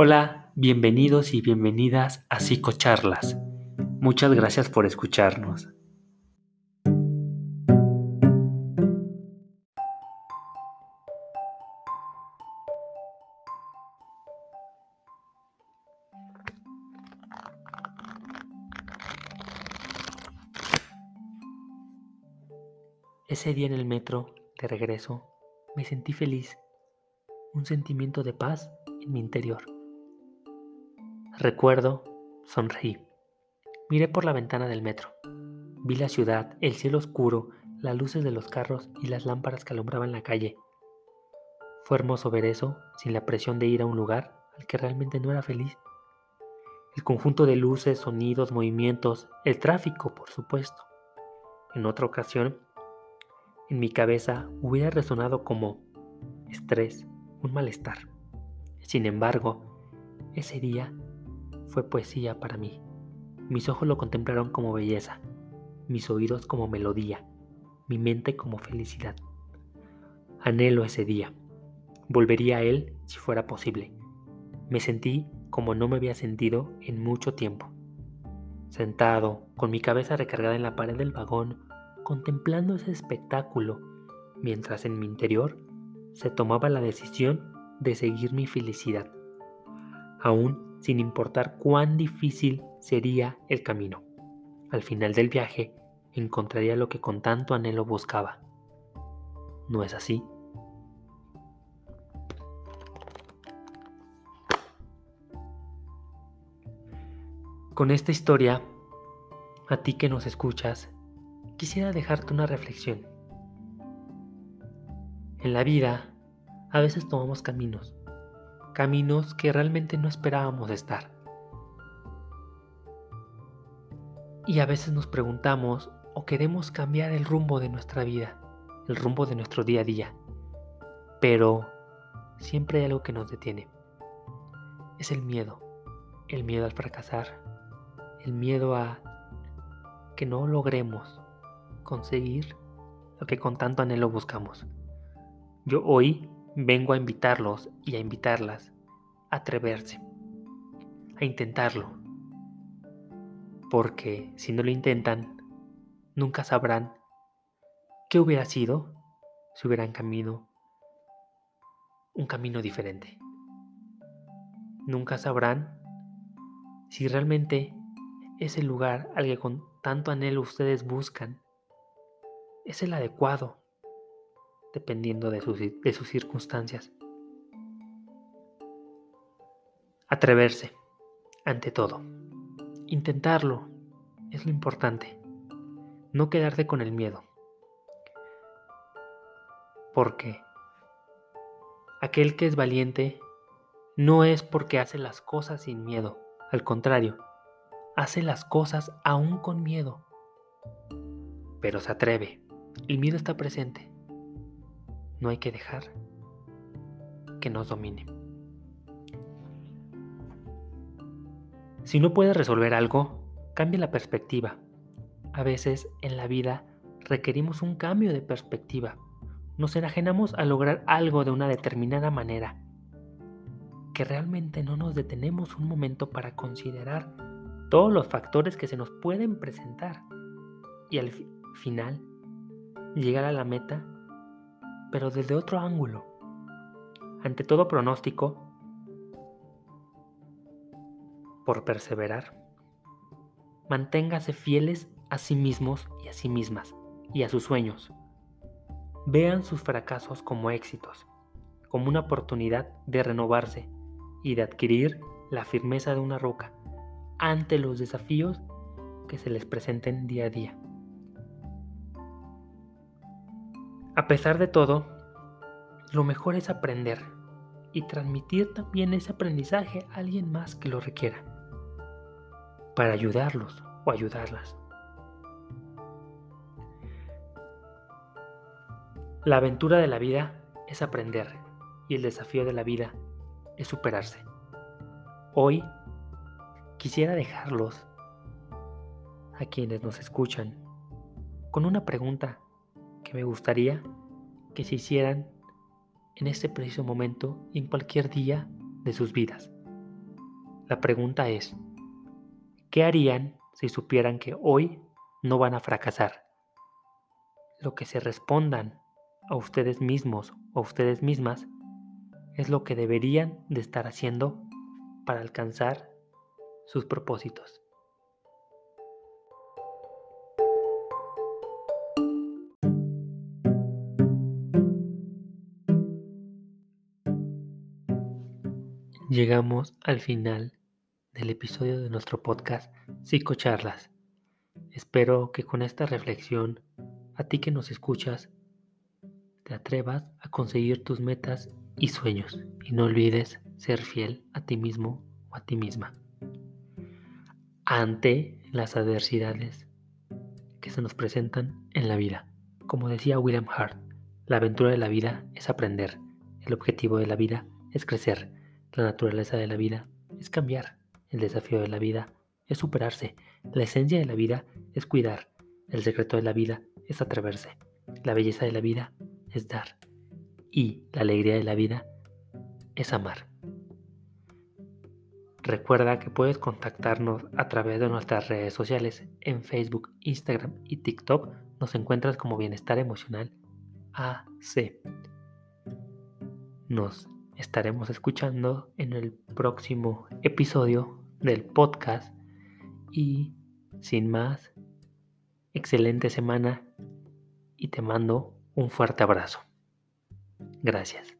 Hola, bienvenidos y bienvenidas a Psicocharlas. Muchas gracias por escucharnos. Ese día en el metro, de regreso, me sentí feliz, un sentimiento de paz en mi interior. Recuerdo, sonreí. Miré por la ventana del metro. Vi la ciudad, el cielo oscuro, las luces de los carros y las lámparas que alumbraban la calle. Fue hermoso ver eso sin la presión de ir a un lugar al que realmente no era feliz. El conjunto de luces, sonidos, movimientos, el tráfico, por supuesto. En otra ocasión, en mi cabeza hubiera resonado como estrés, un malestar. Sin embargo, ese día fue poesía para mí. Mis ojos lo contemplaron como belleza, mis oídos como melodía, mi mente como felicidad. Anhelo ese día. Volvería a él si fuera posible. Me sentí como no me había sentido en mucho tiempo. Sentado, con mi cabeza recargada en la pared del vagón, contemplando ese espectáculo, mientras en mi interior se tomaba la decisión de seguir mi felicidad, aún sin importar cuán difícil sería el camino. Al final del viaje encontraría lo que con tanto anhelo buscaba. ¿No es así? Con esta historia, a ti que nos escuchas, quisiera dejarte una reflexión. En la vida, a veces tomamos caminos, caminos que realmente no esperábamos estar. Y a veces nos preguntamos o queremos cambiar el rumbo de nuestra vida, el rumbo de nuestro día a día. Pero siempre hay algo que nos detiene. Es el miedo. El miedo al fracasar. El miedo a que no logremos conseguir lo que con tanto anhelo buscamos. Yo hoy vengo a invitarlos y a invitarlas a atreverse, a intentarlo. Porque si no lo intentan, nunca sabrán qué hubiera sido si hubieran camino un camino diferente. Nunca sabrán si realmente ese lugar al que con tanto anhelo ustedes buscan es el adecuado dependiendo de sus, circunstancias. Atreverse, ante todo. Intentarlo es lo importante. No quedarte con el miedo. Porque aquel que es valiente no es porque hace las cosas sin miedo. Al contrario, hace las cosas aún con miedo. Pero se atreve. El miedo está presente no hay que dejar que nos domine. Si no puedes resolver algo, cambia la perspectiva. A veces en la vida requerimos un cambio de perspectiva. Nos enajenamos a lograr algo de una determinada manera, que realmente no nos detenemos un momento para considerar todos los factores que se nos pueden presentar y al final llegar a la meta pero desde otro ángulo. Ante todo pronóstico, por perseverar, manténgase fieles a sí mismos y a sí mismas y a sus sueños. Vean sus fracasos como éxitos, como una oportunidad de renovarse y de adquirir la firmeza de una roca ante los desafíos que se les presenten día a día. A pesar de todo, lo mejor es aprender y transmitir también ese aprendizaje a alguien más que lo requiera, para ayudarlos o ayudarlas. La aventura de la vida es aprender y el desafío de la vida es superarse. Hoy quisiera dejarlos a quienes nos escuchan con una pregunta que me gustaría que se hicieran en este preciso momento y en cualquier día de sus vidas. La pregunta es, ¿qué harían si supieran que hoy no van a fracasar? Lo que se respondan a ustedes mismos o a ustedes mismas es lo que deberían de estar haciendo para alcanzar sus propósitos. Llegamos al final del episodio de nuestro podcast Psicocharlas. Espero que con esta reflexión, a ti que nos escuchas, te atrevas a conseguir tus metas y sueños y no olvides ser fiel a ti mismo o a ti misma. Ante las adversidades que se nos presentan en la vida. Como decía William Hart, la aventura de la vida es aprender, el objetivo de la vida es crecer la naturaleza de la vida es cambiar. El desafío de la vida es superarse. La esencia de la vida es cuidar. El secreto de la vida es atreverse. La belleza de la vida es dar. Y la alegría de la vida es amar. Recuerda que puedes contactarnos a través de nuestras redes sociales en Facebook, Instagram y TikTok. Nos encuentras como Bienestar Emocional AC. Nos estaremos escuchando en el próximo episodio del podcast. Y sin más, excelente semana y te mando un fuerte abrazo. Gracias.